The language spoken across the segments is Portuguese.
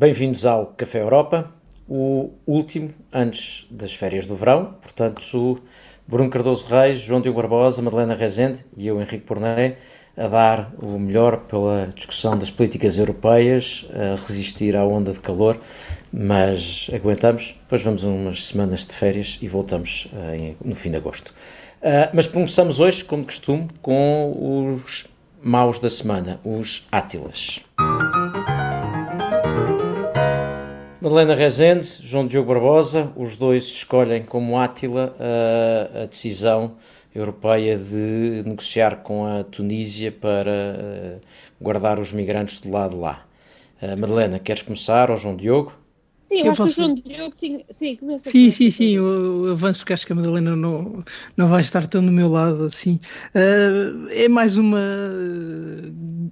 Bem-vindos ao Café Europa, o último antes das férias do verão. Portanto, Bruno Cardoso Reis, João Diogo Barbosa, Madalena Rezende e eu, Henrique Porné, a dar o melhor pela discussão das políticas europeias, a resistir à onda de calor, mas aguentamos. Depois vamos umas semanas de férias e voltamos uh, no fim de agosto. Uh, mas começamos hoje, como costume, com os maus da semana, os Átilas. Madalena Rezende, João Diogo Barbosa, os dois escolhem como Átila a, a decisão europeia de negociar com a Tunísia para guardar os migrantes do lado de lá. Madalena, queres começar, ou João Diogo? Sim, eu, eu acho posso... que o João Diogo tinha. Sim, começa Sim, sim, sim, eu, eu avanço porque acho que a Madalena não, não vai estar tão do meu lado assim. Uh, é mais uma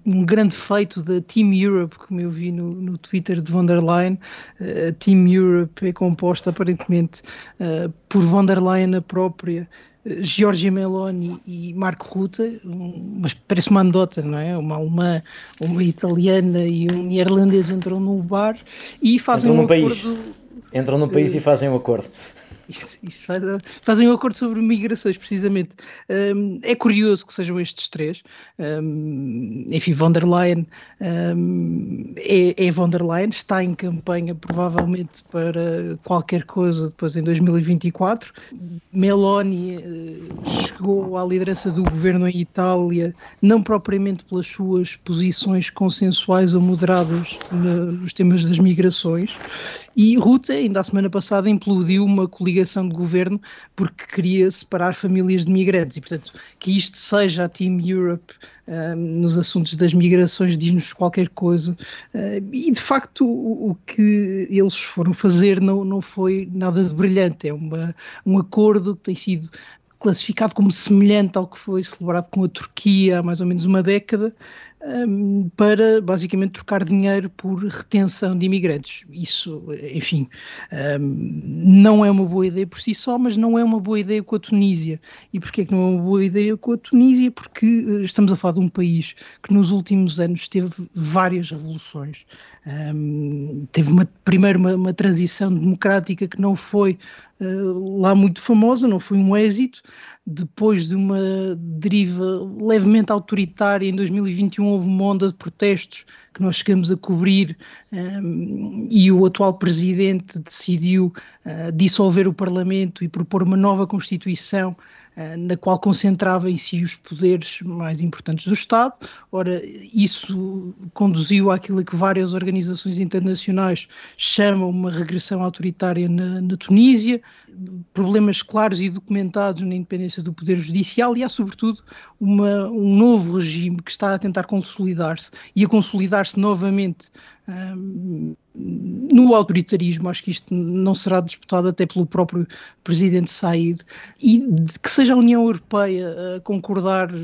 um grande feito da Team Europe, como eu vi no, no Twitter de von der Leyen. Uh, a Team Europe é composta aparentemente uh, por von der Leyen a própria. Giorgia Meloni e Marco Rutte, um, mas parece uma anedota, não é? Uma alemã, uma italiana e um neerlandês entram num bar e fazem entram um acordo... País. Entram no país e fazem um acordo. Isso, isso faz, fazem um acordo sobre migrações, precisamente. Um, é curioso que sejam estes três. Um, enfim, von der Leyen um, é, é von der Leyen, está em campanha provavelmente para qualquer coisa depois em 2024. Meloni uh, chegou à liderança do governo em Itália, não propriamente pelas suas posições consensuais ou moderadas no, nos temas das migrações, e Rutte, ainda a semana passada, implodiu uma coligação de governo porque queria separar famílias de migrantes. E, portanto, que isto seja a Team Europe um, nos assuntos das migrações diz-nos qualquer coisa. Uh, e, de facto, o, o, que eles foram fazer não, não foi nada de brilhante. É uma, um acordo que tem sido classificado como semelhante ao que foi celebrado com a Turquia há mais ou menos uma década, para basicamente trocar dinheiro por retenção de imigrantes. Isso, enfim, não é uma boa ideia por si só, mas não é uma boa ideia com a Tunísia. E porquê que não é uma boa ideia com a Tunísia? Porque uh, estamos a falar de um país que nos últimos anos teve várias revoluções. Teve uma, primeiro uma, uma transição democrática que não foi uh, lá muito famosa, não foi um êxito depois de uma deriva levemente autoritária, em 2021 houve uma onda de protestos que nós chegamos a cobrir um, e o atual presidente decidiu uh, dissolver o Parlamento e propor uma nova Constituição na qual concentrava em si os poderes mais importantes do Estado. Ora, isso conduziu àquilo que várias organizações internacionais chamam uma regressão autoritária na, na Tunísia, problemas claros e documentados na independência do Poder Judicial e há, sobretudo, uma, um novo regime que está a tentar consolidar-se e a consolidar-se novamente no autoritarismo, acho que isto não será disputado até pelo próprio presidente Said, e que seja a União Europeia a concordar eh,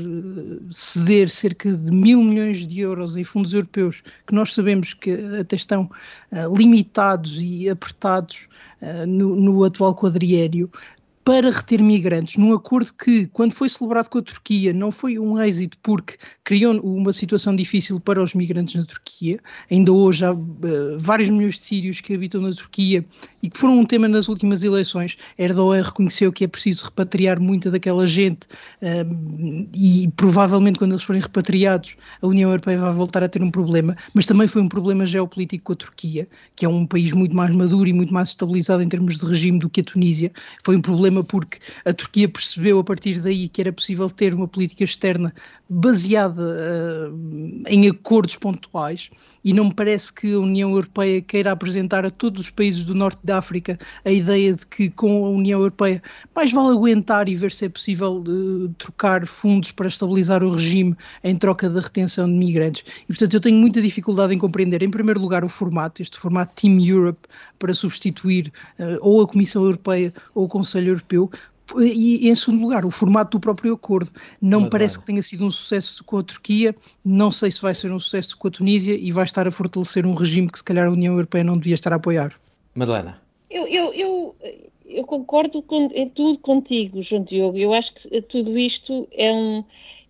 ceder cerca de mil milhões de euros em fundos europeus, que nós sabemos que até estão uh, limitados e apertados uh, no, no, atual quadriénio, para reter migrantes, num acordo que, quando foi celebrado com a Turquia, não foi um êxito porque criou uma situação difícil para os migrantes na Turquia. Ainda hoje há uh, vários milhões de sírios que habitam na Turquia e que foram um tema nas últimas eleições. Erdogan reconheceu que é preciso repatriar muita daquela gente uh, e provavelmente quando eles forem repatriados a União Europeia vai voltar a ter um problema, mas também foi um problema geopolítico com a Turquia, que é um país muito mais maduro e muito mais estabilizado em termos de regime do que a Tunísia. Foi um problema problema porque a Turquia percebeu a partir daí que era possível ter uma política externa baseada uh, em acordos pontuais e não me parece que a União Europeia queira apresentar a todos os países do norte da África a ideia de que com a União Europeia mais vale aguentar e ver se é possível uh, trocar fundos para estabilizar o regime em troca da retenção de migrantes. E portanto eu tenho muita dificuldade em compreender, em primeiro lugar, o formato, este formato Team Europe para substituir uh, ou a Comissão Europeia ou o Conselho Europeu, e, em segundo lugar, o formato do próprio acordo. Não me parece que tenha sido um sucesso com a Turquia, não sei se vai ser um sucesso com a Tunísia e vai estar a fortalecer um regime que se calhar a União Europeia não devia estar a apoiar. Madalena. Eu, eu, eu, eu concordo com, em tudo contigo, João Diogo. Eu acho que tudo isto é um,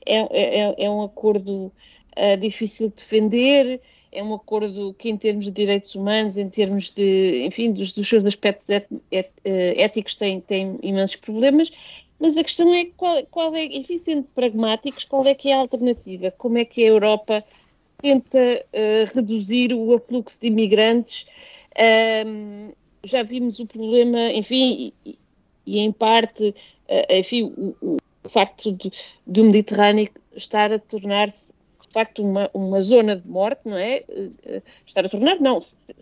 é, é, é um acordo uh, difícil de defender, é um acordo que, em termos de direitos humanos, em termos de, enfim, dos, dos seus aspectos et, et, eh, éticos, tem, tem imensos problemas. Mas a questão é qual, qual é, enfim, sendo pragmáticos, qual é que é a alternativa? Como é que a Europa tenta uh, reduzir o afluxo de imigrantes? Um, já vimos o problema, enfim, e, e em parte, uh, enfim, o, o facto do Mediterrâneo estar a tornar-se facto uma, uma zona de morte, não é? Uh, estar a tornar, não,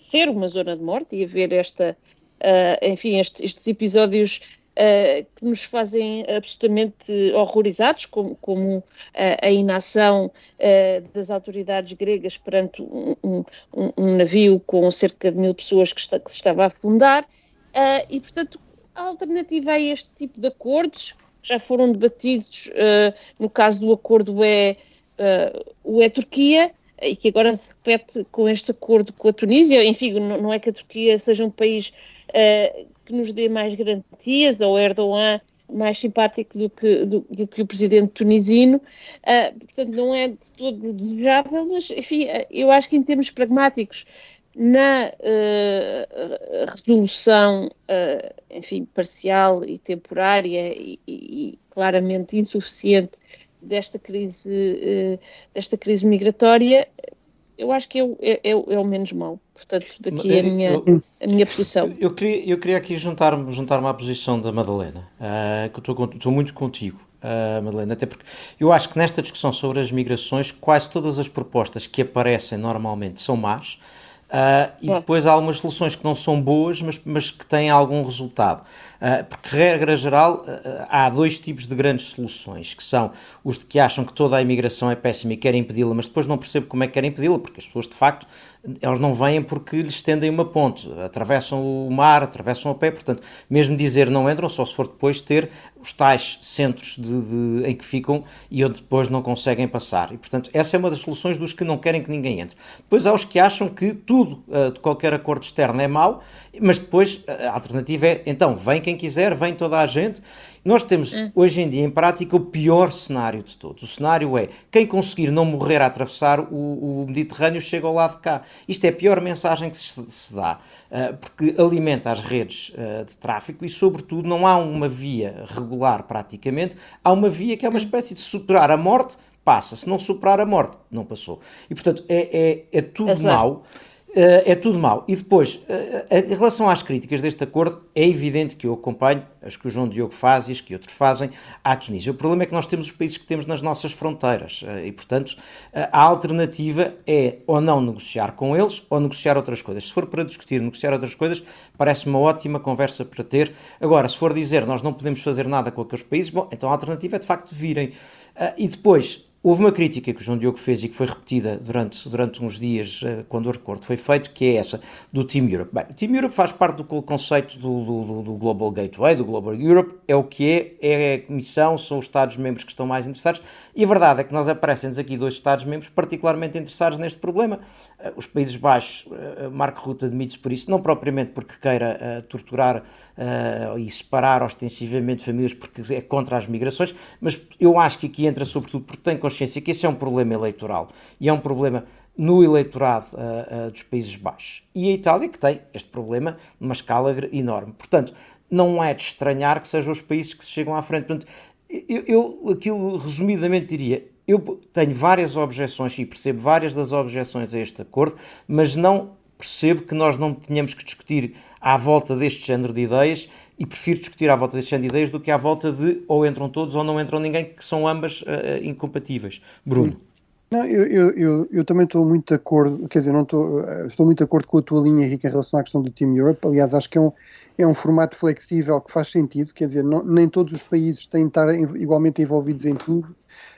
ser uma zona de morte e haver esta, uh, enfim, este, estes episódios uh, que nos fazem absolutamente horrorizados, como, como a inação das autoridades gregas perante um, um, um, navio com cerca de mil pessoas que, está, que se estava a afundar, e portanto a alternativa a este tipo de acordos já foram debatidos, no caso do acordo é uh, o é Turquia e que agora se repete com este acordo com a Tunísia. Enfim, não, não é que a Turquia seja um país uh, que nos dê mais garantias, ou Erdogan mais simpático do que, do, do que o presidente tunisino, uh, portanto não é de todo desejável, mas enfim, eu acho que em termos pragmáticos, na uh, resolução, uh, enfim, parcial e temporária e, e, e claramente insuficiente desta crise, uh, desta crise migratória, eu acho que é, é, é, é o menos mal. Portanto, daqui a minha, eu, a minha posição. Eu queria, eu queria aqui juntar-me juntar à posição da Madalena, uh, que eu estou muito contigo. Uh, Madalena, até porque eu acho que nesta discussão sobre as migrações, quase todas as propostas que aparecem normalmente são más, Uh, e depois há algumas soluções que não são boas, mas, mas que têm algum resultado. Uh, porque, regra geral, uh, há dois tipos de grandes soluções, que são os de que acham que toda a imigração é péssima e querem impedi-la, mas depois não percebem como é que querem impedi-la, porque as pessoas, de facto, elas não vêm porque lhes tendem uma ponte, atravessam o mar, atravessam a pé, portanto, mesmo dizer não entram, só se for depois ter os tais centros de, de, em que ficam e onde depois não conseguem passar. E, portanto, essa é uma das soluções dos que não querem que ninguém entre. Depois há os que acham que tudo uh, de qualquer acordo externo é mau, mas depois a alternativa é, então, vem quem quiser, vem toda a gente nós temos hum. hoje em dia em prática o pior cenário de todos. O cenário é quem conseguir não morrer a atravessar o, o Mediterrâneo chega ao lado de cá. Isto é a pior mensagem que se, se dá, uh, porque alimenta as redes uh, de tráfico e, sobretudo, não há uma via regular praticamente, há uma via que é uma hum. espécie de superar a morte, passa. Se não superar a morte, não passou. E, portanto, é, é, é tudo Exato. mau. Uh, é tudo mau. E depois, uh, em relação às críticas deste acordo, é evidente que eu acompanho as que o João Diogo faz e as que outros fazem à Tunísia. O problema é que nós temos os países que temos nas nossas fronteiras e, portanto, a alternativa é ou não negociar com eles ou negociar outras coisas. Se for para discutir, negociar outras coisas, parece uma ótima conversa para ter. Agora, se for dizer nós não podemos fazer nada com aqueles países, bom, então a alternativa é de facto virem. e depois, Houve uma crítica que o João Diogo fez e que foi repetida durante, durante uns dias uh, quando o recordo foi feito, que é essa do Team Europe. Bem, o Team Europe faz parte do conceito do, do, do, Global Gateway, do Global Europe, é o que é, é a Comissão, são os Estados-membros que estão mais interessados, e a verdade é que nós aparecem-nos aqui dois Estados-membros particularmente interessados neste problema. Uh, os Países Baixos, uh, Marco Ruta admite-se por isso, não propriamente porque queira torturar e separar ostensivamente famílias porque é contra as migrações, mas eu acho que aqui entra sobretudo porque tem consciência que esse é um problema eleitoral e é um problema no eleitorado uh, uh, dos Países Baixos. E a Itália que tem este problema numa escala enorme. Portanto, não é de estranhar que sejam os países que se chegam à frente. Portanto, eu, eu aquilo resumidamente diria, eu tenho várias objeções e percebo várias das objeções a este acordo, mas não percebo que nós não tenhamos que discutir à volta deste género de ideias e prefiro discutir à volta destes de ideias do que à volta de ou entram todos ou não entram ninguém, que são ambas uh, incompatíveis. Bruno. Não, eu, eu, eu, eu, também estou muito de acordo, quer dizer, não estou, eh, estou muito de acordo com a tua linha, Henrique, em relação à questão do Team Europe. Aliás, acho que é um, é um formato flexível que faz sentido, quer dizer, não, nem todos os países têm de estar igualmente envolvidos em tudo.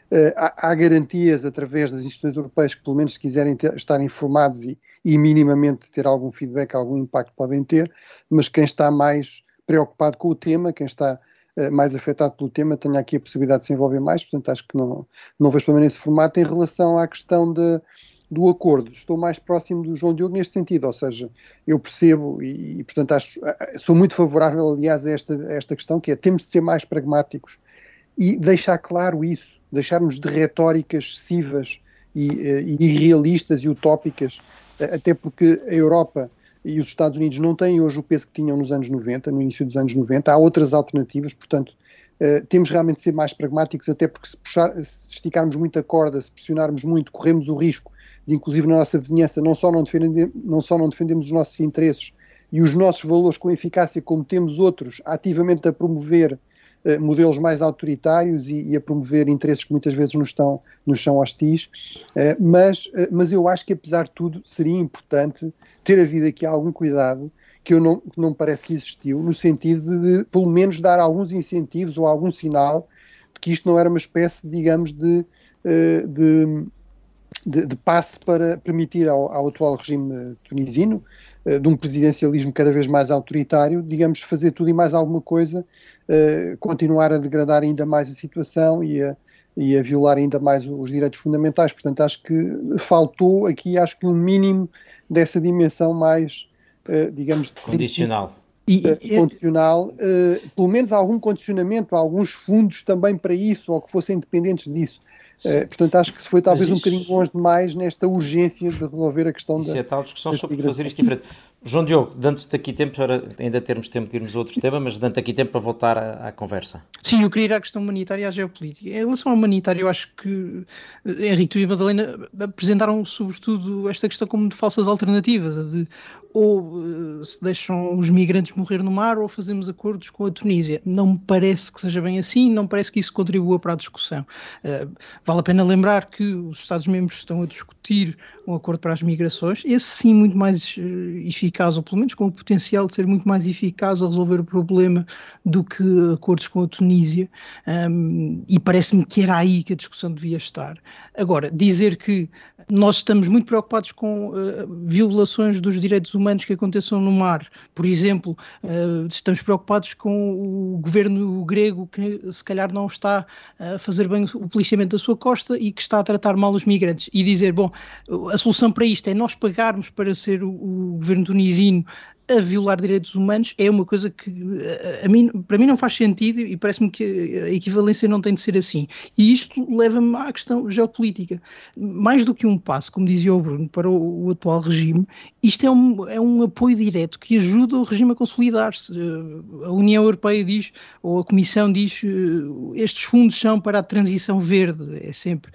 Uh, há, há, garantias através das instituições europeias que, pelo menos, se quiserem ter, estar informados e, e minimamente ter algum feedback, algum impacto podem ter, mas quem está mais preocupado com o tema, quem está uh, mais afetado pelo tema, tenha aqui a possibilidade de se envolver mais, portanto acho que não, não vejo problema nesse formato. Em relação à questão de, do acordo, estou mais próximo do João Diogo neste sentido, ou seja, eu percebo e, portanto acho, sou muito favorável aliás a esta, a esta questão, que é temos de ser mais pragmáticos e deixar claro isso, deixarmos de retóricas excessivas e, e irrealistas e utópicas, até porque a Europa e os Estados Unidos não têm hoje o peso que tinham nos anos 90, no início dos anos 90, há outras alternativas, portanto, uh, temos realmente de ser mais pragmáticos, até porque se, puxar, se esticarmos muito a corda, se pressionarmos muito, corremos o risco de, inclusive na nossa vizinhança, não só não, não só não defendemos os nossos interesses e os nossos valores com eficácia, como temos outros ativamente a promover modelos mais autoritários e, e, a promover interesses que muitas vezes nos, estão, nos são hostis. Uh, mas, uh, mas eu acho que, apesar de tudo, seria importante ter havido aqui algum cuidado que eu não, não parece que existiu, no sentido de, pelo menos, dar alguns incentivos ou algum sinal de que isto não era uma espécie, digamos, de, de de, de, passe para permitir ao, ao atual regime tunisino, uh, de um presidencialismo cada vez mais autoritário, digamos, fazer tudo e mais alguma coisa, uh, continuar a degradar ainda mais a situação e a, e a violar ainda mais os direitos fundamentais. Portanto, acho que faltou aqui, acho que um mínimo dessa dimensão mais, uh, digamos, condicional. E, e, condicional, pelo menos algum condicionamento, alguns fundos também para isso, ou que fossem dependentes disso. Uh, portanto, acho que se foi talvez isso, um bocadinho longe demais nesta urgência de resolver a questão isso da. é tal discussão sobre fazer isto diferente. João Diogo, dando-te aqui tempo para ainda termos tempo de irmos a outro tema, mas dando-te aqui tempo para voltar à, à, conversa. Sim, eu queria ir à questão humanitária e à geopolítica. Em relação ao humanitário, eu acho que eh, Henrique e Madalena apresentaram sobretudo esta questão como de falsas alternativas, de ou uh, se deixam os migrantes morrer no mar ou fazemos acordos com a Tunísia. Não me parece que seja bem assim, não parece que isso contribua para a discussão. Uh, vale a pena lembrar que os Estados-membros estão a discutir um acordo para as migrações, esse sim muito mais uh, eficaz, ou pelo menos com o potencial de ser muito mais eficaz a resolver o problema do que acordos com a Tunísia, um, e parece-me que era aí que a discussão devia estar. Agora, dizer que nós estamos muito preocupados com violações dos direitos humanos que aconteçam no mar. Por exemplo, uh, estamos preocupados com o governo grego que se calhar não está a fazer bem o policiamento da sua costa e que está a tratar mal os migrantes. E dizer, bom, a solução para isto é nós pagarmos para ser o, o governo tunisino a violar direitos humanos é uma coisa que a mim, para mim não faz sentido e parece-me que a equivalência não tem de ser assim. E isto leva-me à questão geopolítica. Mais do que um passo, como dizia o Bruno, para o, o atual regime, isto é um, é um apoio direto que ajuda o regime a consolidar-se. A União Europeia diz, ou a Comissão diz, estes fundos são para a transição verde, é sempre,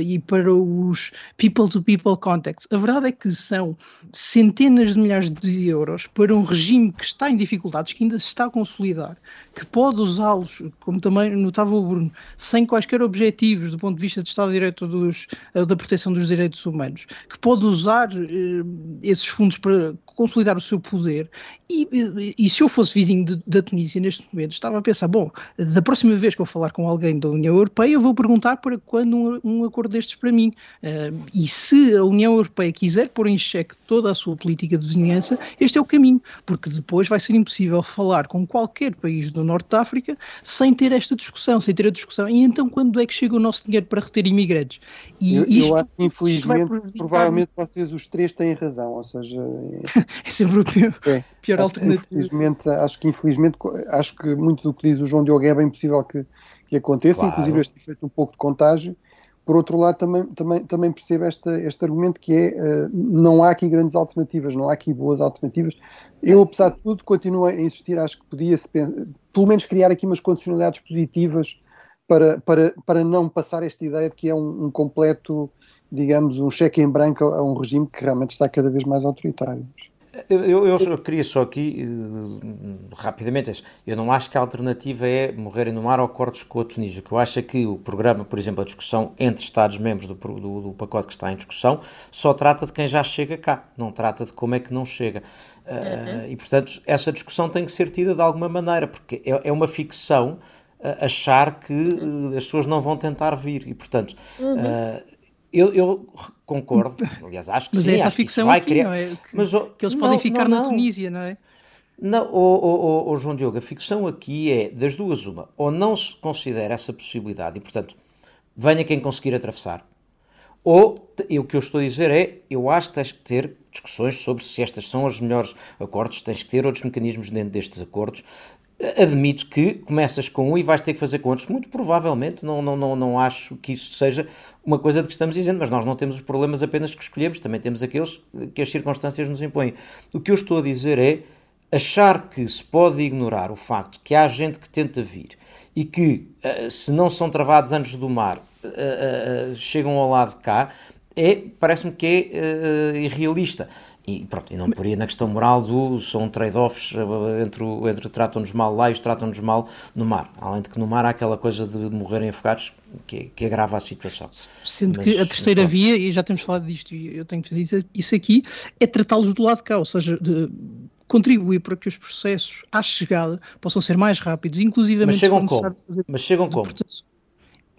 e para os people-to-people -people contacts. A verdade é que são centenas de milhares de euros euros para um regime que está em dificuldades, que ainda se está a consolidar, que pode usá-los, como também notava o Bruno, sem quaisquer objetivos do ponto de vista do Estado de Direito dos, eh, da proteção dos direitos humanos, que pode usar eh, esses fundos para consolidar o seu poder. E, e, e se eu fosse vizinho de, da Tunísia neste momento, estava a pensar: bom, da próxima vez que eu falar com alguém da União Europeia, eu vou perguntar para quando um, um acordo destes para mim. Uh, e se a União Europeia quiser pôr em xeque toda a sua política de vizinhança, este é o caminho, porque depois vai ser impossível falar com qualquer país do Norte da África sem ter esta discussão, sem ter a discussão. E então, quando é que chega o nosso dinheiro para reter imigrantes? E eu, isto, eu acho que, infelizmente, provavelmente vocês os três têm razão, ou seja. é sempre o pior, é, pior alternativa. Infelizmente, acho que infelizmente, acho que muito do que diz o João Diogo é bem possível que, que aconteça, claro. inclusive este efeito um pouco de contágio. Por outro lado, também, também, também percebo este, este argumento que é uh, não há aqui grandes alternativas, não há aqui boas alternativas. Eu, apesar de tudo, continuo a insistir, acho que podia-se pelo menos criar aqui umas condicionalidades positivas para, para, para não passar esta ideia de que é um, um completo, digamos, um cheque em branco a um regime que realmente está cada vez mais autoritário. Eu, eu, eu, queria só aqui, uh, rapidamente, eu não acho que a alternativa é morrerem no mar ou cortes com a Tunísia. O que eu acho é que o programa, por exemplo, a discussão entre Estados-membros do, do, do, pacote que está em discussão, só trata de quem já chega cá, não trata de como é que não chega. Uh, uhum. E, portanto, essa discussão tem que ser tida de alguma maneira, porque é, é uma ficção uh, achar que as pessoas não vão tentar vir. E, portanto, uhum. Eu, eu, concordo, aliás, acho que mas sim. Mas é essa ficção aqui, criar... não é? Que, mas, que eles não, podem ficar não, não. na Tunísia, não é? Não, oh, oh, oh, João Diogo, a ficção aqui é das duas uma. Ou não se considera essa possibilidade e, portanto, venha quem conseguir atravessar. Ou, e o que eu estou a dizer é, eu acho que tens que ter discussões sobre se estas são os melhores acordos, tens que ter outros mecanismos dentro destes acordos, admito que começas com um e vais ter que fazer com outros. Muito provavelmente, não, não, não, não acho que isso seja uma coisa de que estamos dizendo, mas nós não temos os problemas apenas que escolhemos, também temos aqueles que as circunstâncias nos impõem. O que eu estou a dizer é achar que se pode ignorar o facto que há gente que tenta vir e que, eh, se não são travados antes do mar, eh, eh, chegam ao lado de cá, é, parece-me que é irrealista. E pronto, e não poria na questão moral do são trade-offs entre, entre tratam-nos mal lá e os tratam-nos mal no mar. Além de que no mar há aquela coisa de morrerem afogados que, que agrava a situação. Sendo mas, que a terceira mas, via, e já temos falado disto, e eu tenho que dizer isso aqui, é tratá-los do lado de cá, ou seja, de, contribuir para que os processos à chegada possam ser mais rápidos, inclusive mas chegam como? Mas chegam como?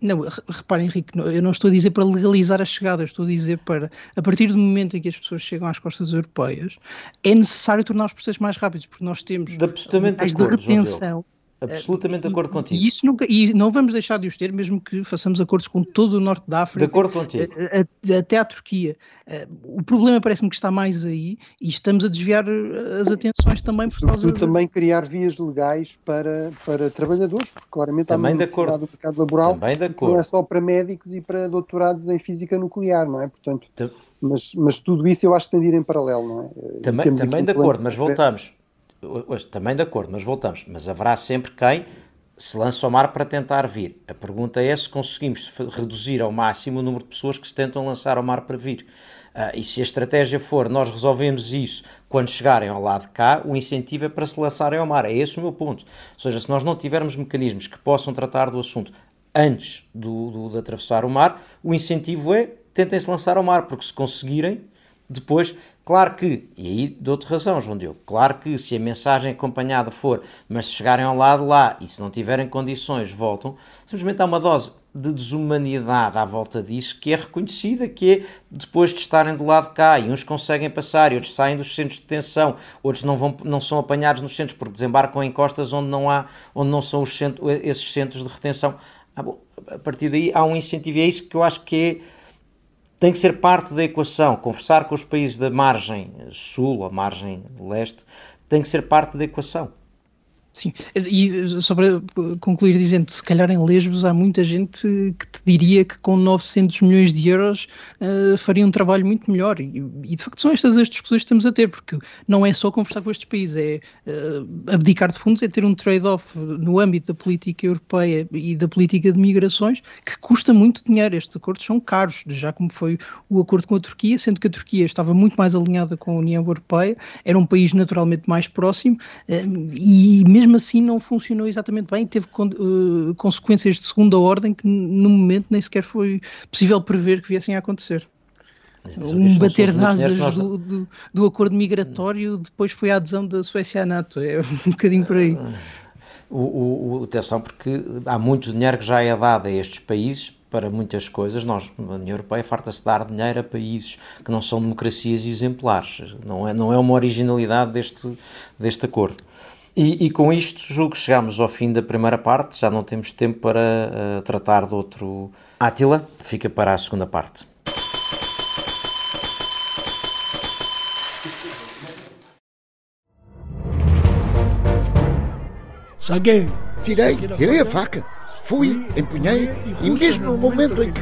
Não, reparem, Henrique, eu não estou a dizer para legalizar a chegada, eu estou a dizer para, a partir do momento em que as pessoas chegam às costas europeias, é necessário tornar os processos mais rápidos, porque nós temos mais de retenção Absolutamente de acordo contigo. E, isso nunca, e não vamos deixar de os ter, mesmo que façamos acordos com todo o norte da África. De acordo contigo. até à Turquia. Eh, o problema parece-me que está mais aí e estamos a desviar eh, as atenções também por causa. De... também criar vias legais para, para trabalhadores, porque claramente também há uma necessidade do mercado laboral. Também de acordo. Não é só para médicos e para doutorados em física nuclear, não é? Portanto. Mas, mas tudo isso eu acho que tem de ir em paralelo, não é? Também, também de acordo, mas voltamos hoje, também de acordo, mas voltamos. Mas haverá sempre quem se lança ao mar para tentar vir. A pergunta é se conseguimos reduzir ao máximo o número de pessoas que se tentam lançar ao mar para vir. Uh, e se a estratégia for nós resolvemos isso quando chegarem ao lado de cá, o incentivo é para se lançarem ao mar. É esse o meu ponto. Ou seja, se nós não tivermos mecanismos que possam tratar do assunto antes do, do, de atravessar o mar, o incentivo é tentem se lançar ao mar, porque se conseguirem, depois Claro que, e aí dou-te razão, João Diogo, claro que se a mensagem acompanhada for, mas se chegarem ao lado lá e se não tiverem condições, voltam, simplesmente há uma dose de desumanidade à volta disso que é reconhecida, que é depois de estarem do lado de cá e uns conseguem passar e outros saem dos centros de detenção, outros não, vão, não são apanhados nos centros porque desembarcam em costas onde não, há, onde não são os centros, esses centros de retenção. Ah, bom, a partir daí há um incentivo, e é isso que eu acho que é tem que ser parte da equação. Conversar com os países da margem sul, a margem leste, tem que ser parte da equação. Sim, e só para concluir dizendo, se calhar em Lesbos há muita gente que te diria que com 900 milhões de euros uh, faria um trabalho muito melhor. E, e, de facto são estas as discussões que estamos a ter, porque não é só conversar com estes países, é uh, abdicar de fundos, é ter um trade-off no âmbito da política europeia e da política de migrações que custa muito dinheiro, estes acordos são caros, já como foi o acordo com a Turquia, sendo que a Turquia estava muito mais alinhada com a União Europeia, era um país naturalmente mais próximo uh, e mesmo mesmo assim não funcionou exatamente bem, teve con uh, consequências de segunda ordem que no momento nem sequer foi possível prever que viessem a acontecer. Um bater de asas do, do, do, acordo migratório depois foi a adesão da Suécia à NATO, é um bocadinho por aí. O, o, o, atenção, porque há muito dinheiro que já é dado a estes países para muitas coisas. Nós, a União Europeia, farta-se dar dinheiro a países que não são democracias exemplares. Não é, não é uma originalidade deste, deste acordo. E, e, com isto julgo que chegamos ao fim da primeira parte, já não temos tempo para uh, tratar de outro. Átila, fica para a segunda parte. Saguei. Tirei, tirei a faca. Fui, empunhei, e mesmo no momento em que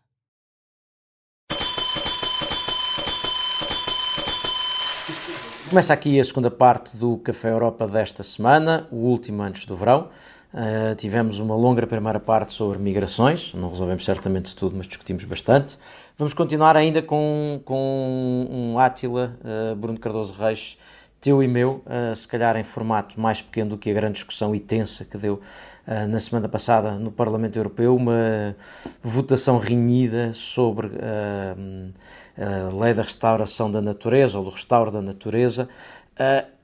Começa aqui a segunda parte do Café Europa desta semana, o último antes do verão. Uh, tivemos uma longa primeira parte sobre migrações, não resolvemos certamente tudo, mas discutimos bastante. Vamos continuar ainda com, com um Átila, uh, Bruno Cardoso Reis, teu e meu, uh, se calhar em formato mais pequeno do que a grande discussão e tensa que deu na semana passada no Parlamento Europeu, uma votação renhida sobre a lei da restauração da natureza ou do restauro da natureza.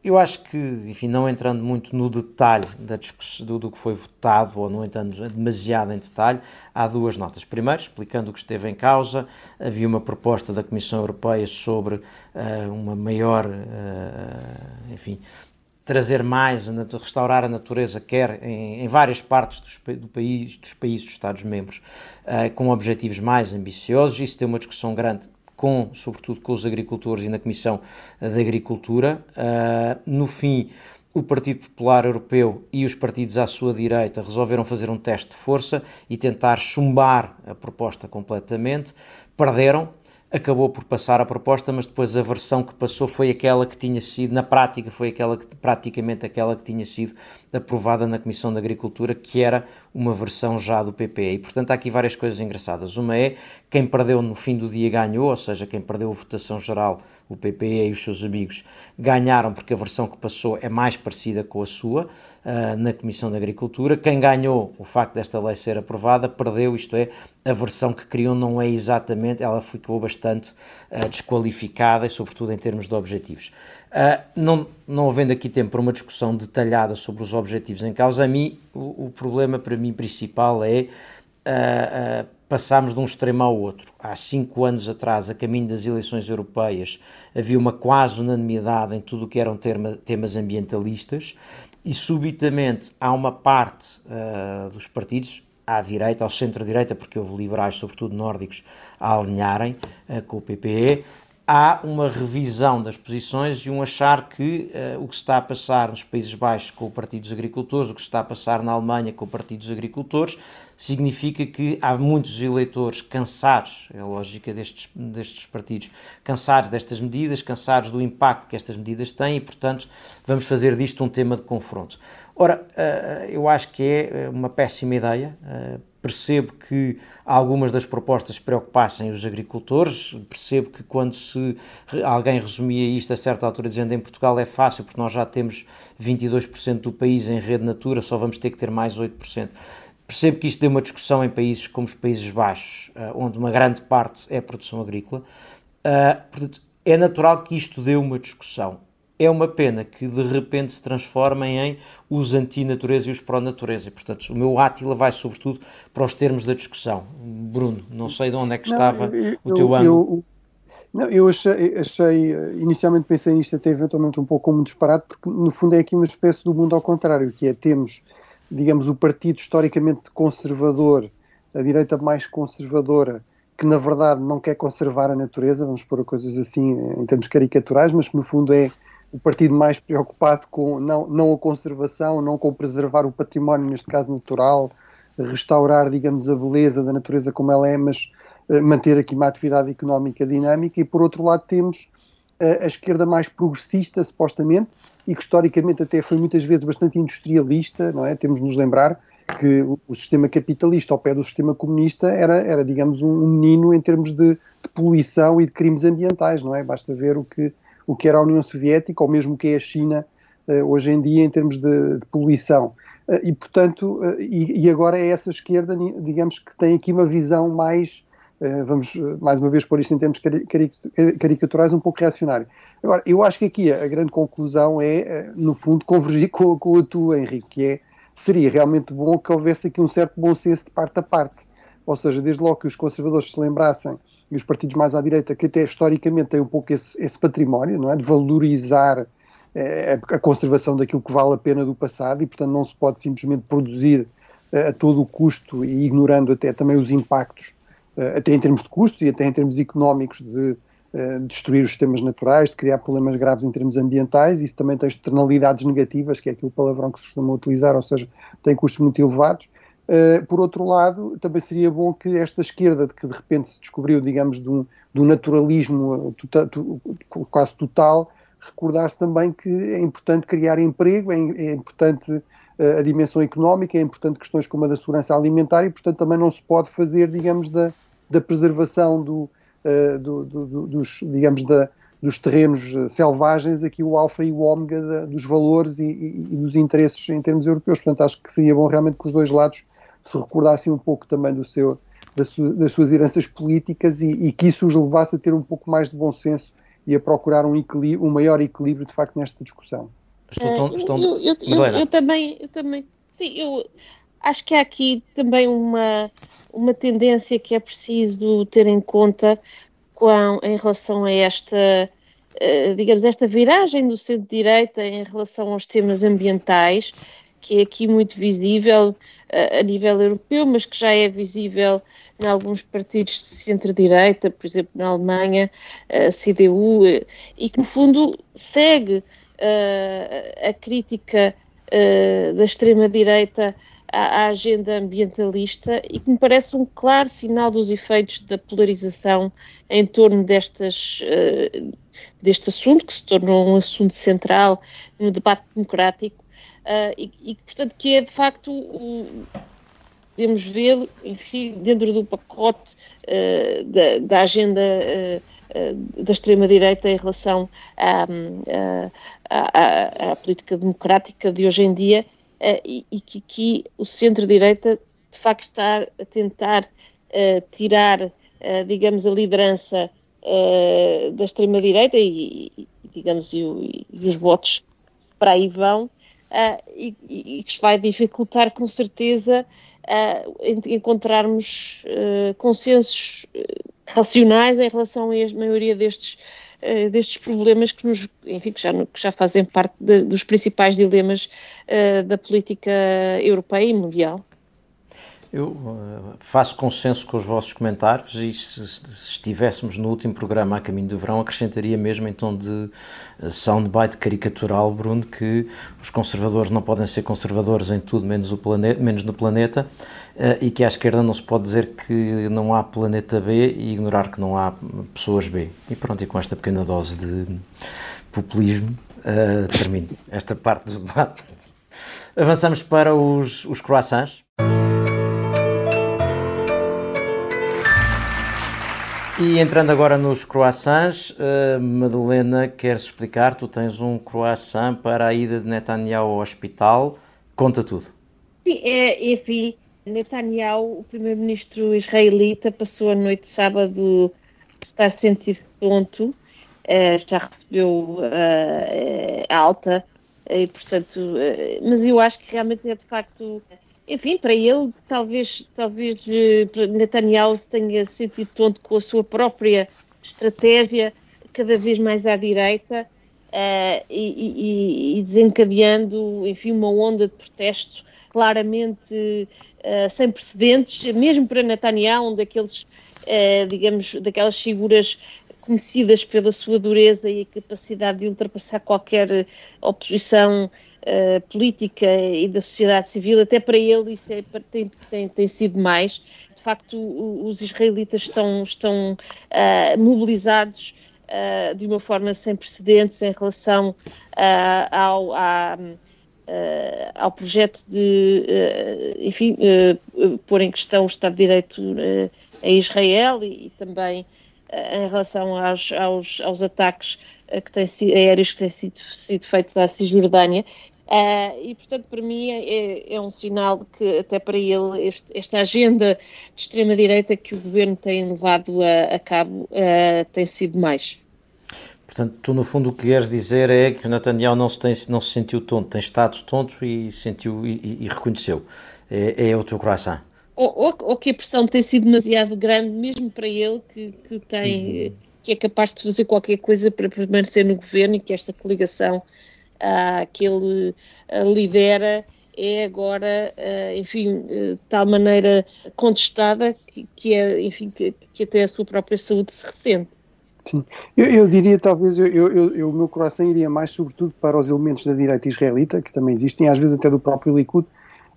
Eu acho que, enfim, não entrando muito no detalhe da do, do, que foi votado, ou não entrando demasiado em detalhe, há duas notas. Primeiro, explicando o que esteve em causa, havia uma proposta da Comissão Europeia sobre uh, uma maior, uh, enfim, trazer mais, restaurar a natureza, quer em, em várias partes dos, do país, dos países, dos Estados-membros, uh, com objetivos mais ambiciosos. Isso tem uma discussão grande com, sobretudo com os agricultores e na Comissão de Agricultura. Uh, no fim, o Partido Popular Europeu e os partidos à sua direita resolveram fazer um teste de força e tentar chumbar a proposta completamente. Perderam, acabou por passar a proposta, mas depois a versão que passou foi aquela que tinha sido, na prática, foi aquela que, praticamente aquela que tinha sido aprovada na Comissão de Agricultura, que era uma versão já do PPE. E, portanto, há aqui várias coisas engraçadas. Uma é, quem perdeu no fim do dia ganhou, ou seja, quem perdeu a votação geral, o PPE e os seus amigos, ganharam porque a versão que passou é mais parecida com a sua, uh, na Comissão de Agricultura. Quem ganhou o facto desta lei ser aprovada perdeu, isto é, a versão que criou não é exatamente, ela ficou bastante uh, desqualificada e, sobretudo, em termos de objetivos. Uh, não, não havendo aqui tempo para uma discussão detalhada sobre os objetivos em causa, a mim, o, o problema para mim principal é uh, uh, passarmos de um extremo ao outro. Há cinco anos atrás, a caminho das eleições europeias, havia uma quase unanimidade em tudo o que eram terma, temas ambientalistas e subitamente há uma parte dos partidos, à direita, ao centro-direita, porque houve liberais, sobretudo nórdicos, a alinharem uh, com o PPE, há uma revisão das posições e um achar que uh, o que está a passar nos Países Baixos com o Partido dos Agricultores, o que está a passar na Alemanha com o Partido dos Agricultores, significa que há muitos eleitores cansados, é a lógica destes, destes partidos, cansados destas medidas, cansados do impacto que estas medidas têm e, portanto, vamos fazer disto um tema de confronto. Ora, uh, eu acho que é uma péssima ideia. Uh, percebo que algumas das propostas preocupassem os agricultores, percebo que quando se alguém resumia isto a certa altura dizendo em Portugal é fácil porque nós já temos 22% do país em rede natura, só vamos ter que ter mais 8%. Percebo que isto deu uma discussão em países como os Países Baixos, eh, onde uma grande parte é produção agrícola. Eh, portanto, é natural que isto dê uma discussão é uma pena que de repente se transformem em os anti-natureza e os pró-natureza. Portanto, o meu átila vai sobretudo para os termos da discussão. Bruno, não sei de onde é que estava eu, o teu ângulo. Não, eu achei, achei, inicialmente pensei nisto até eventualmente um pouco como um disparate, porque no fundo é aqui uma espécie do mundo ao contrário, que é temos, digamos, o partido historicamente conservador, a direita mais conservadora, que na verdade não quer conservar a natureza, vamos pôr coisas assim em termos caricaturais, mas que no fundo é o partido mais preocupado com não, não a conservação, não com preservar o património, neste caso natural, restaurar, digamos, a beleza da natureza como ela é, mas uh, manter aqui uma atividade económica dinâmica. E por outro lado temos uh, a esquerda mais progressista, supostamente, e que historicamente até foi muitas vezes bastante industrialista, não é? Temos de nos lembrar que o, sistema capitalista ao pé do sistema comunista era, era digamos, um, um menino em termos de, de poluição e de crimes ambientais, não é? Basta ver o que o que era a União Soviética ou mesmo o que é a China uh, hoje em dia em termos de, de poluição. Uh, e, portanto, uh, e, agora é essa esquerda, digamos, que tem aqui uma visão mais, vamos mais uma vez pôr isto em termos cari cari caricaturais, um pouco reacionário. Agora, eu acho que aqui a, a grande conclusão é, no fundo, convergir com, com a tua, Henrique, que é, seria realmente bom que houvesse aqui um certo bom senso de parte a parte. Ou seja, desde logo que os conservadores se lembrassem e os partidos mais à direita, que até historicamente têm um pouco esse, esse património, não é? De valorizar eh, a conservação daquilo que vale a pena do passado e, portanto, não se pode simplesmente produzir eh, a todo o custo e ignorando até também os impactos, eh, até em termos de custos e até em termos económicos, de destruir os sistemas naturais, de criar problemas graves em termos ambientais, isso também tem externalidades negativas, que é aquele palavrão que se costuma utilizar, ou seja, tem custos muito elevados, Uh, por outro lado, também seria bom que esta esquerda, que de repente se descobriu, digamos, de um, de um naturalismo tota, quase total, recordasse também que é importante criar emprego, é, é importante uh, a dimensão económica, é importante questões como a da segurança alimentar e, portanto, também não se pode fazer, digamos, da, da preservação do, uh, do, do, dos, digamos, da, dos terrenos selvagens aqui o alfa e o ômega dos valores e, e, e, dos interesses em termos europeus. Portanto, acho que seria bom realmente que os dois lados se recordassem um pouco também do seu, das, suas heranças políticas e, e, que isso os levasse a ter um pouco mais de bom senso e a procurar um, um maior equilíbrio de facto nesta discussão. Estou, estou, eu, eu, eu, eu, também, eu também, sim, eu acho que há aqui também uma, uma tendência que é preciso ter em conta com, em relação a esta, uh, digamos, esta viragem do centro-direita em relação aos temas ambientais, que é aqui muito visível uh, a nível europeu, mas que já é visível em alguns partidos de centro-direita, por exemplo, na Alemanha, a CDU, e que no fundo segue uh, a crítica da extrema-direita à, agenda ambientalista e que me parece um claro sinal dos efeitos da polarização em torno destas, deste assunto, que se tornou um assunto central no debate democrático e, e, portanto, que é de facto o, podemos ver, enfim, dentro do pacote uh, da, da, agenda uh, da extrema-direita em relação à, à, à, política democrática de hoje em dia e, e, que aqui o centro-direita de facto está a tentar tirar, digamos, a liderança da extrema-direita e, digamos, e, e, os votos para aí vão. E, e que vai dificultar com certeza uh, encontrarmos uh, consensos racionais em relação a maioria destes, uh, destes problemas que, nos, enfim, que, já, que já fazem parte de, dos principais dilemas da política europeia e mundial. Eu uh, faço consenso com os vossos comentários e se, se, estivéssemos no último programa a caminho do verão, acrescentaria mesmo em tom de uh, soundbite caricatural, Bruno, que os conservadores não podem ser conservadores em tudo menos, o planeta, menos no planeta uh, e que à esquerda não se pode dizer que não há planeta B e ignorar que não há pessoas B. E pronto, e com esta pequena dose de populismo, termino esta parte do debate. Avançamos para os, os croissants. E entrando agora nos croissants, uh, Madalena, queres explicar? Tu tens um croissant para a ida de Netanyahu ao hospital. Conta tudo. Sim, é, enfim, Netanyahu, o primeiro-ministro israelita, passou a noite de sábado a estar sentido tonto, uh, já recebeu uh, alta, e portanto, mas eu acho que realmente é de facto enfim, para ele, talvez, talvez eh, Netanyahu se tenha sentido tonto com a sua própria estratégia, cada vez mais à direita, uh, e, e, e, desencadeando, enfim, uma onda de protesto claramente uh, sem precedentes, mesmo para Netanyahu, um daqueles, uh, digamos, daquelas figuras conhecidas pela sua dureza e a capacidade de ultrapassar qualquer oposição uh, política e da sociedade civil, até para ele isso é, tem, tem, tem sido mais. De facto, os israelitas estão, estão uh, mobilizados uh, de uma forma sem precedentes em relação ao, à, ao projeto de, enfim, pôr em questão o Estado de Direito em Israel e, e também em relação aos, aos, aos ataques que têm, aéreos que têm sido, sido feitos à Cisjordânia Uh, e, portanto, para mim é, é, é, um sinal que, até para ele, este, esta agenda de extrema-direita que o governo tem levado a, a cabo uh, tem sido mais. Portanto, tu, no fundo, o que queres dizer é que o Netanyahu não se, tem, não se sentiu tonto, tem estado tonto e sentiu e, e reconheceu. É, é, o teu coração. Ou, ou, ou, que a pressão tem sido demasiado grande, mesmo para ele, que, que tem. Uhum. que é capaz de fazer qualquer coisa para permanecer no governo e que esta coligação uh, que ele uh, lidera é agora, uh, enfim, de tal maneira contestada que, que é, enfim, que, que, até a sua própria saúde se ressente. Sim, eu, eu diria talvez, eu, eu, eu, o meu coração iria mais sobretudo para os elementos da direita israelita, que também existem, às vezes até do próprio Likud,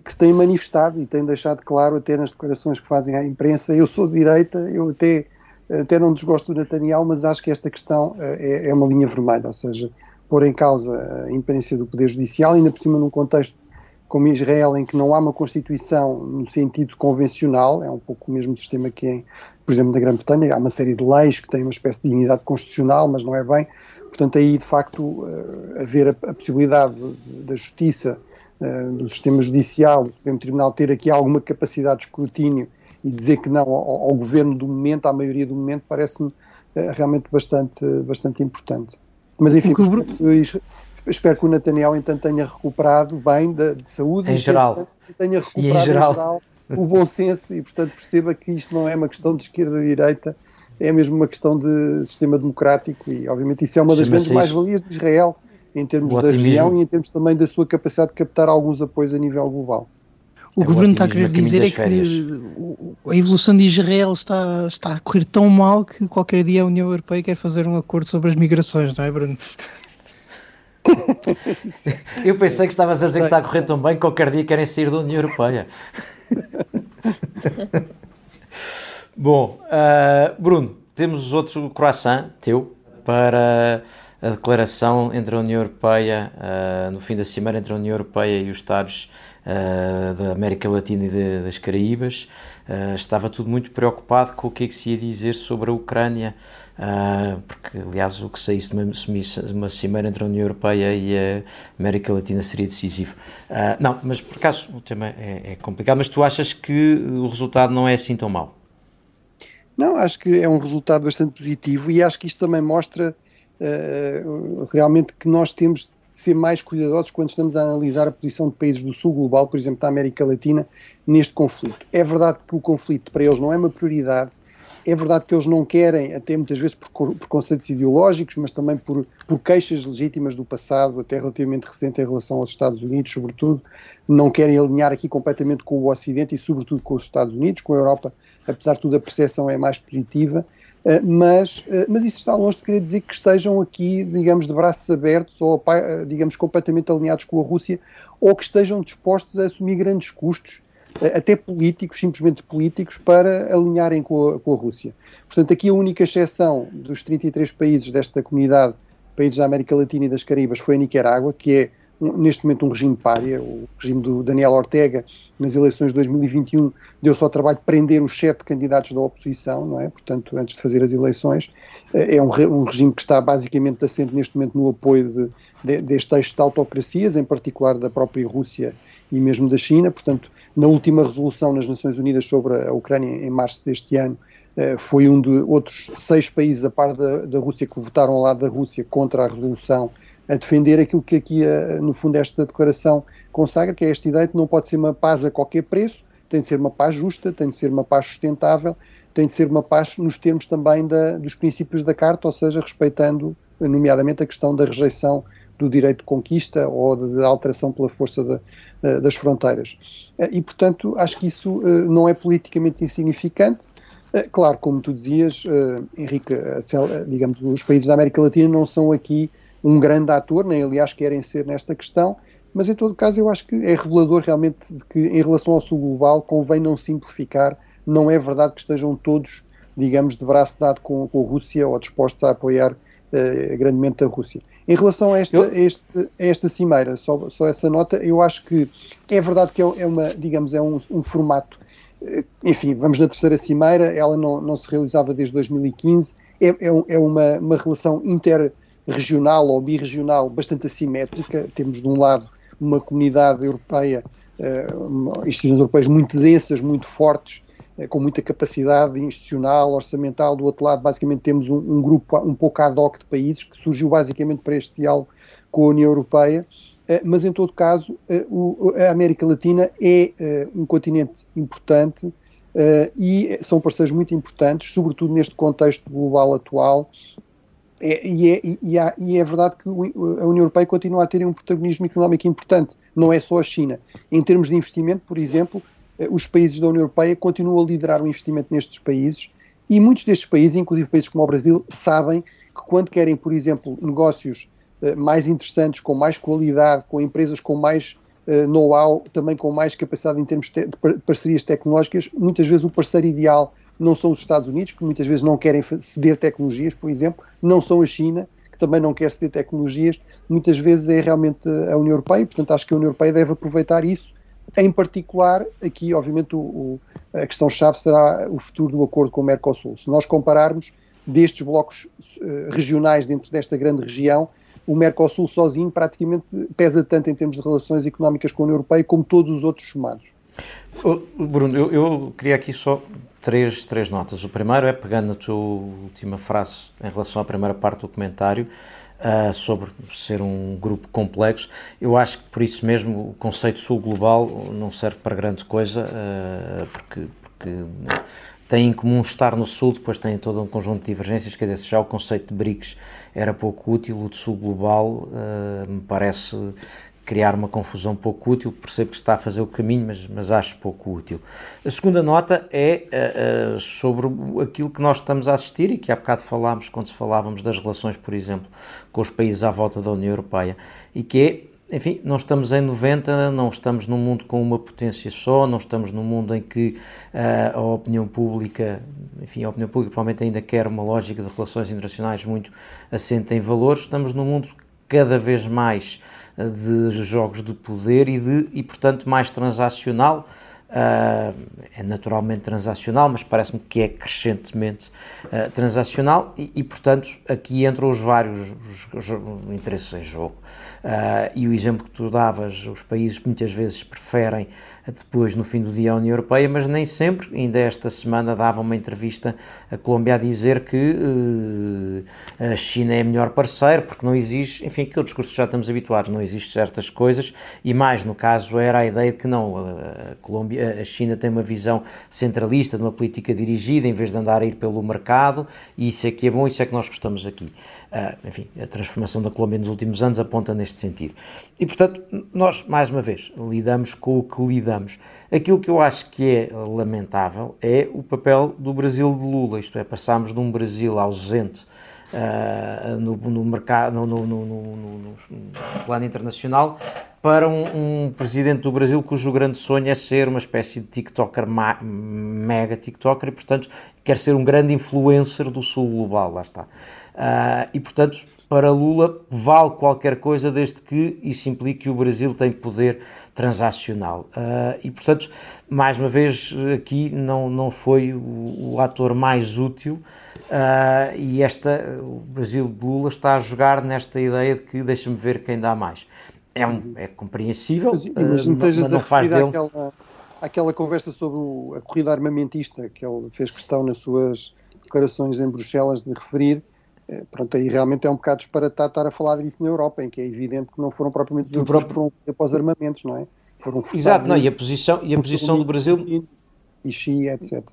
que se têm manifestado e têm deixado claro até nas declarações que fazem à imprensa, eu sou de direita, eu até, até não desgosto do Netanyahu, mas acho que esta questão é, é uma linha vermelha, ou seja, pôr em causa a independência do Poder Judicial, ainda por cima num contexto como Israel, em que não há uma Constituição no sentido convencional, é um pouco o mesmo sistema que em, por exemplo, na Grã-Bretanha, há uma série de leis que têm uma espécie de dignidade constitucional, mas não é bem. Portanto, aí, de facto, eh, haver a, possibilidade da justiça, eh, do sistema judicial, do Supremo Tribunal ter aqui alguma capacidade de escrutínio e dizer que não ao, ao governo do momento, à maioria do momento, parece-me realmente bastante, bastante importante. Mas enfim, espero, espero que o Netanyahu então tenha recuperado bem de, de saúde em geral. tenha recuperado em geral. em geral o bom senso e, portanto, perceba que isto não é uma questão de esquerda e direita, é mesmo uma questão de sistema democrático e, obviamente, isso é uma das grandes mais-valias de Israel em termos da região e em termos também da sua capacidade de captar alguns apoios a nível global. O é que o Bruno está a querer dizer é que a evolução de Israel está, está a correr tão mal que qualquer dia a União Europeia quer fazer um acordo sobre as migrações, não é, Bruno? Eu pensei que estavas a dizer que está a correr tão bem que qualquer dia querem sair da União Europeia. Bom, uh, Bruno, temos outro croissant teu para a declaração entre a União Europeia, uh, no fim da cimeira entre a União Europeia e os Estados uh, da América Latina e de, das Caraíbas. Uh, estava tudo muito preocupado com o que é que se ia dizer sobre a Ucrânia, porque, aliás, o que saísse de uma cimeira entre a União Europeia e a América Latina seria decisivo. não, mas por acaso o tema é, é complicado, mas tu achas que o resultado não é assim tão mau? Não, acho que é um resultado bastante positivo e acho que isto também mostra uh, realmente que nós temos de ser mais cuidadosos quando estamos a analisar a posição de países do sul global, por exemplo, da América Latina, neste conflito. É verdade que o conflito para eles não é uma prioridade, é verdade que eles não querem, até muitas vezes por, por conceitos ideológicos, mas também por, por, queixas legítimas do passado, até relativamente recente em relação aos Estados Unidos, sobretudo, não querem alinhar aqui completamente com o Ocidente e, sobretudo, com os Estados Unidos, com a Europa, apesar de tudo, a percepção é mais positiva. Eh, mas, eh, mas isso está longe de querer dizer que estejam aqui, digamos, de braços abertos ou, eh, digamos, completamente alinhados com a Rússia ou que estejam dispostos a assumir grandes custos, até políticos, simplesmente políticos, para alinharem com a, com a Rússia. Portanto, aqui a única exceção dos 33 países desta comunidade, países da América Latina e das Caraíbas, foi a Nicarágua, que é neste momento um regime pária, o regime do Daniel Ortega, nas eleições de 2021, deu só trabalho de prender os sete candidatos da oposição, não é? Portanto, antes de fazer as eleições. Eh, é um, um regime que está basicamente assente neste momento no apoio de, de, deste eixo de autocracias, em particular da própria Rússia e mesmo da China. Portanto, na última resolução nas Nações Unidas sobre a Ucrânia, em março deste ano, eh, foi um de outros seis países, a par da, da Rússia, que votaram ao lado da Rússia contra a resolução a defender aquilo que aqui, eh, no fundo, esta declaração consagra, que é esta ideia de que não pode ser uma paz a qualquer preço, tem de ser uma paz justa, tem de ser uma paz sustentável, tem de ser uma paz nos termos também da, dos princípios da Carta, ou seja, respeitando, nomeadamente, a questão da rejeição do direito de conquista ou de, alteração pela força de, das fronteiras. Eh, e, portanto, acho que isso eh, não é politicamente insignificante. Claro, como tu dizias, Henrique, digamos, os países da América Latina não são aqui um grande ator, nem aliás querem ser nesta questão, mas em todo caso eu acho que é revelador realmente de que em relação ao sul global convém não simplificar, não é verdade que estejam todos, digamos, de braço dado com, com a Rússia ou dispostos a apoiar uh, grandemente a Rússia. Em relação a esta, eu... a este, a esta cimeira, só, só, essa nota, eu acho que é verdade que é, é uma, digamos, é um, um formato, uh, enfim, vamos na terceira cimeira, ela não, não se realizava desde 2015, é, é, é uma, uma relação inter regional ou birregional bastante assimétrica. Temos, de um lado, uma comunidade europeia, uh, instituições europeias muito densas, muito fortes, uh, com muita capacidade institucional, orçamental. Do outro lado, basicamente, temos um, um, grupo um pouco ad hoc de países que surgiu basicamente para este diálogo com a União Europeia. Uh, mas, em todo caso, a América Latina é um continente importante e são parceiros muito importantes, sobretudo neste contexto global atual, é, e, é, e, há, e, é, verdade que a União Europeia continua a ter um protagonismo económico importante, não é só a China. Em termos de investimento, por exemplo, eh, os países da União Europeia continuam a liderar o investimento nestes países e muitos destes países, inclusive países como o Brasil, sabem que quando querem, por exemplo, negócios eh, mais interessantes, com mais qualidade, com empresas com mais uh, know-how, também com mais capacidade em termos de parcerias tecnológicas, muitas vezes o parceiro ideal não são os Estados Unidos, que muitas vezes não querem ceder tecnologias, por exemplo, não são a China, que também não quer ceder tecnologias, muitas vezes é realmente a União Europeia, portanto acho que a União Europeia deve aproveitar isso, em particular, aqui obviamente o, o, a questão-chave será o futuro do acordo com o Mercosul. Se nós compararmos destes blocos uh, regionais dentro desta grande região, o Mercosul sozinho praticamente pesa tanto em termos de relações económicas com a União Europeia como todos os outros somados. Bruno, eu, eu queria aqui só três, três notas. O primeiro é pegando na tua última frase em relação à primeira parte do comentário. Uh, sobre ser um grupo complexo. Eu acho que por isso mesmo o conceito sul global não serve para grande coisa, uh, porque, porque em comum estar no sul, depois têm todo um conjunto de divergências, quer dizer, já o conceito de BRICS era pouco útil, o de sul global uh, me parece criar uma confusão pouco útil, percebo que está a fazer o caminho, mas, mas acho pouco útil. A segunda nota é uh, uh, sobre aquilo que nós estamos a assistir e que há bocado falámos quando falávamos das relações, por exemplo, com os países à volta da União Europeia, e que é, enfim, não estamos em 90, não estamos num mundo com uma potência só, não estamos num mundo em que uh, a opinião pública, enfim, a opinião pública provavelmente ainda quer uma lógica de relações internacionais muito assente em valores, estamos num mundo cada vez mais de jogos de poder e, de, e portanto, mais transacional. Uh, é naturalmente transacional, mas parece-me que é crescentemente uh, transacional e, e, portanto, aqui entram os vários os, os interesses em jogo. Uh, e o exemplo que tu davas, os países muitas vezes preferem depois, no fim do dia, a União Europeia, mas nem sempre. Ainda esta semana dava uma entrevista a Colômbia a dizer que uh, a China é melhor parceiro, porque não existe, enfim, que o discurso já estamos habituados, não existe certas coisas, e mais no caso era a ideia de que não, a, Colômbia, a China tem uma visão centralista, de uma política dirigida, em vez de andar a ir pelo mercado, e isso é que é bom, isso é que nós gostamos aqui. Uh, enfim, a transformação da Colômbia nos últimos anos aponta neste sentido. E, portanto, nós, mais uma vez, lidamos com o que lidamos. Aquilo que eu acho que é lamentável é o papel do Brasil de Lula, isto é, passamos de um Brasil ausente uh, no, no, mercado, no, no, no, plano internacional para um, um, presidente do Brasil cujo grande sonho é ser uma espécie de TikToker, mega TikToker, e portanto quer ser um grande influencer do sul global, lá está. Uh, e, portanto, para Lula vale qualquer coisa desde que isso implique que o Brasil tem poder transacional. Uh, e, portanto, mais uma vez, aqui não, não foi o, o ator mais útil uh, e esta, o Brasil de Lula está a jogar nesta ideia de que deixa-me ver quem dá mais. É, um, é compreensível, mas, mas não, não, não faz dele... Aquela, aquela conversa sobre o, a corrida armamentista que ele fez questão nas suas declarações em Bruxelas de referir, pronto, aí realmente é um bocado disparatado estar a falar disso na Europa, em que é evidente que não foram propriamente os europeus que foram após armamentos, não é? Foram Exato, não, e a posição, e a posição do Brasil... E Xi, etc.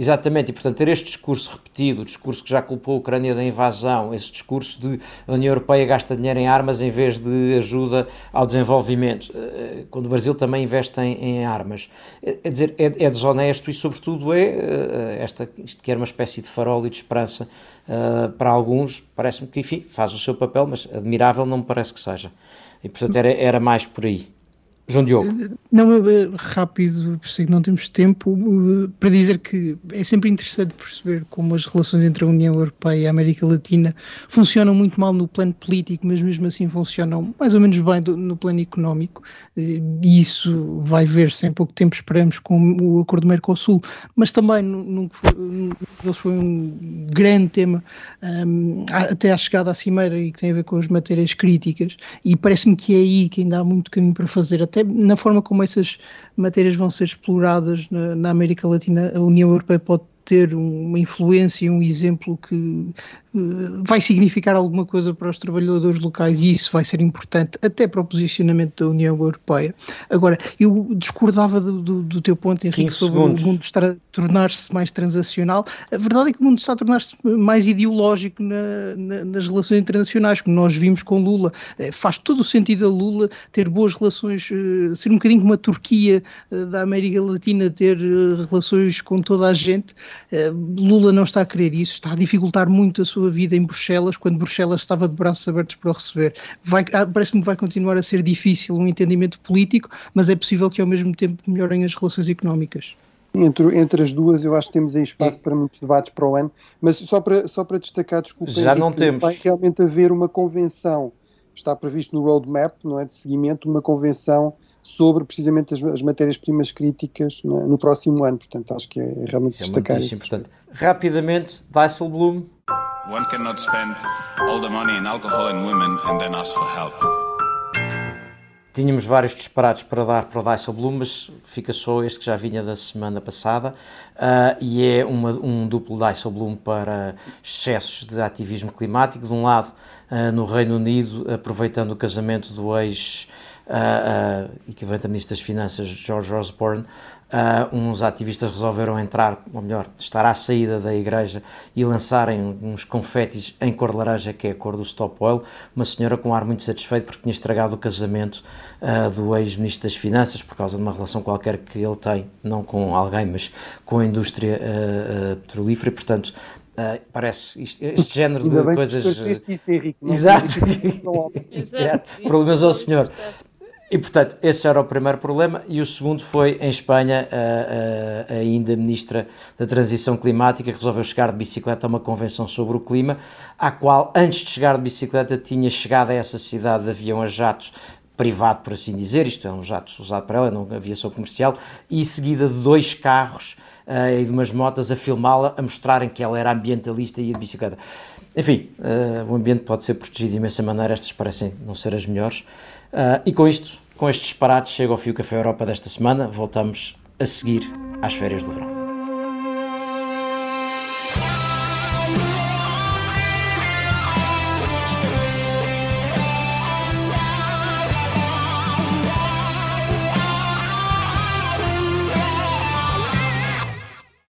Exatamente, e portanto ter este discurso repetido, o discurso que já culpou a Ucrânia da invasão, esse discurso de a União Europeia gasta dinheiro em armas em vez de ajuda ao desenvolvimento, eh, quando o Brasil também investe em, em armas. É, é dizer, é, é, desonesto e sobretudo é eh, esta, isto que era uma espécie de farol e de esperança para alguns, parece-me que enfim, faz o seu papel, mas admirável não me parece que seja. E portanto era, era mais por aí. João Diogo. Não, rápido, sei que não temos tempo, para dizer que é sempre interessante perceber como as relações entre a União Europeia e a América Latina funcionam muito mal no plano político, mas mesmo assim funcionam mais ou menos bem no plano económico, e isso vai ver-se em pouco tempo, esperamos, com o acordo do Mercosul, mas também nunca foi, foi um grande tema, um, até à chegada à Cimeira e que tem a ver com as matérias críticas, e parece-me que é aí que ainda há muito caminho para fazer, até até na forma como essas matérias vão ser exploradas na, na América Latina, a União Europeia pode ter uma influência e um exemplo que vai significar alguma coisa para os trabalhadores locais e isso vai ser importante até para o posicionamento da União Europeia. Agora, eu discordava do, do, do teu ponto, Henrique, sobre segundos. o mundo estar a tornar-se mais transacional. A verdade é que o mundo está a tornar-se mais ideológico na, na, nas relações internacionais, como nós vimos com Lula. Eh, faz todo o sentido a Lula ter boas relações, eh, ser um bocadinho como a Turquia eh, da América Latina, ter relações com toda a gente. Lula não está a querer isso, está a dificultar muito a sua sua vida em Bruxelas, quando Bruxelas estava de braços abertos para o receber. Ah, parece-me que vai continuar a ser difícil um entendimento político, mas é possível que ao mesmo tempo melhorem as relações económicas. Entre, entre as duas, eu acho que temos aí espaço para muitos debates para o ano, mas só para, só para destacar, desculpa, já não temos. vai realmente haver uma convenção, está previsto no roadmap, não é, de seguimento, uma convenção sobre precisamente as, as matérias-primas críticas no, no, próximo ano, portanto acho que é, é realmente isso destacar é isso. Importante. Rapidamente, Dijsselbloem, One cannot spend all the money in alcohol and women and then ask for help. Tínhamos vários disparados para dar para o Dijsselbloem, mas fica só este que já vinha da semana passada uh, e é uma, um duplo Dijsselbloem para excessos de ativismo climático. De um lado, uh, no Reino Unido, aproveitando o casamento do ex uh, uh, equivalente a Ministro das Finanças, George Osborne, uh, uns ativistas resolveram entrar, ou melhor, estar à saída da igreja e lançarem uns confetes em cor de laranja, que é a cor do Stop Oil. Uma senhora com um ar muito satisfeito porque tinha estragado o casamento uh, do ex-ministro das Finanças por causa de uma relação qualquer que ele tem, não com alguém, mas com a indústria uh, petrolífera. E, portanto, Uh, parece isto, este género de coisas. Isso, Henrique, Exato. Exato. Problemas ao senhor. E, portanto, esse era o primeiro problema. E o segundo foi, em Espanha, a, a, a, ainda Ministra da Transição Climática resolveu chegar de bicicleta a uma convenção sobre o clima, à qual, antes de chegar de bicicleta, tinha chegado a essa cidade de avião a jato privado, por assim dizer, isto é um jato usado para ela, não aviação comercial, e seguida de dois carros uh, e de umas motas a filmá-la, a mostrarem que ela era ambientalista e ia de bicicleta. Enfim, uh, o ambiente pode ser protegido de imensa maneira, estas parecem não ser as melhores. Uh, e com isto, com estes disparates, chega ao fio Café Europa desta semana. Voltamos a seguir às férias do verão.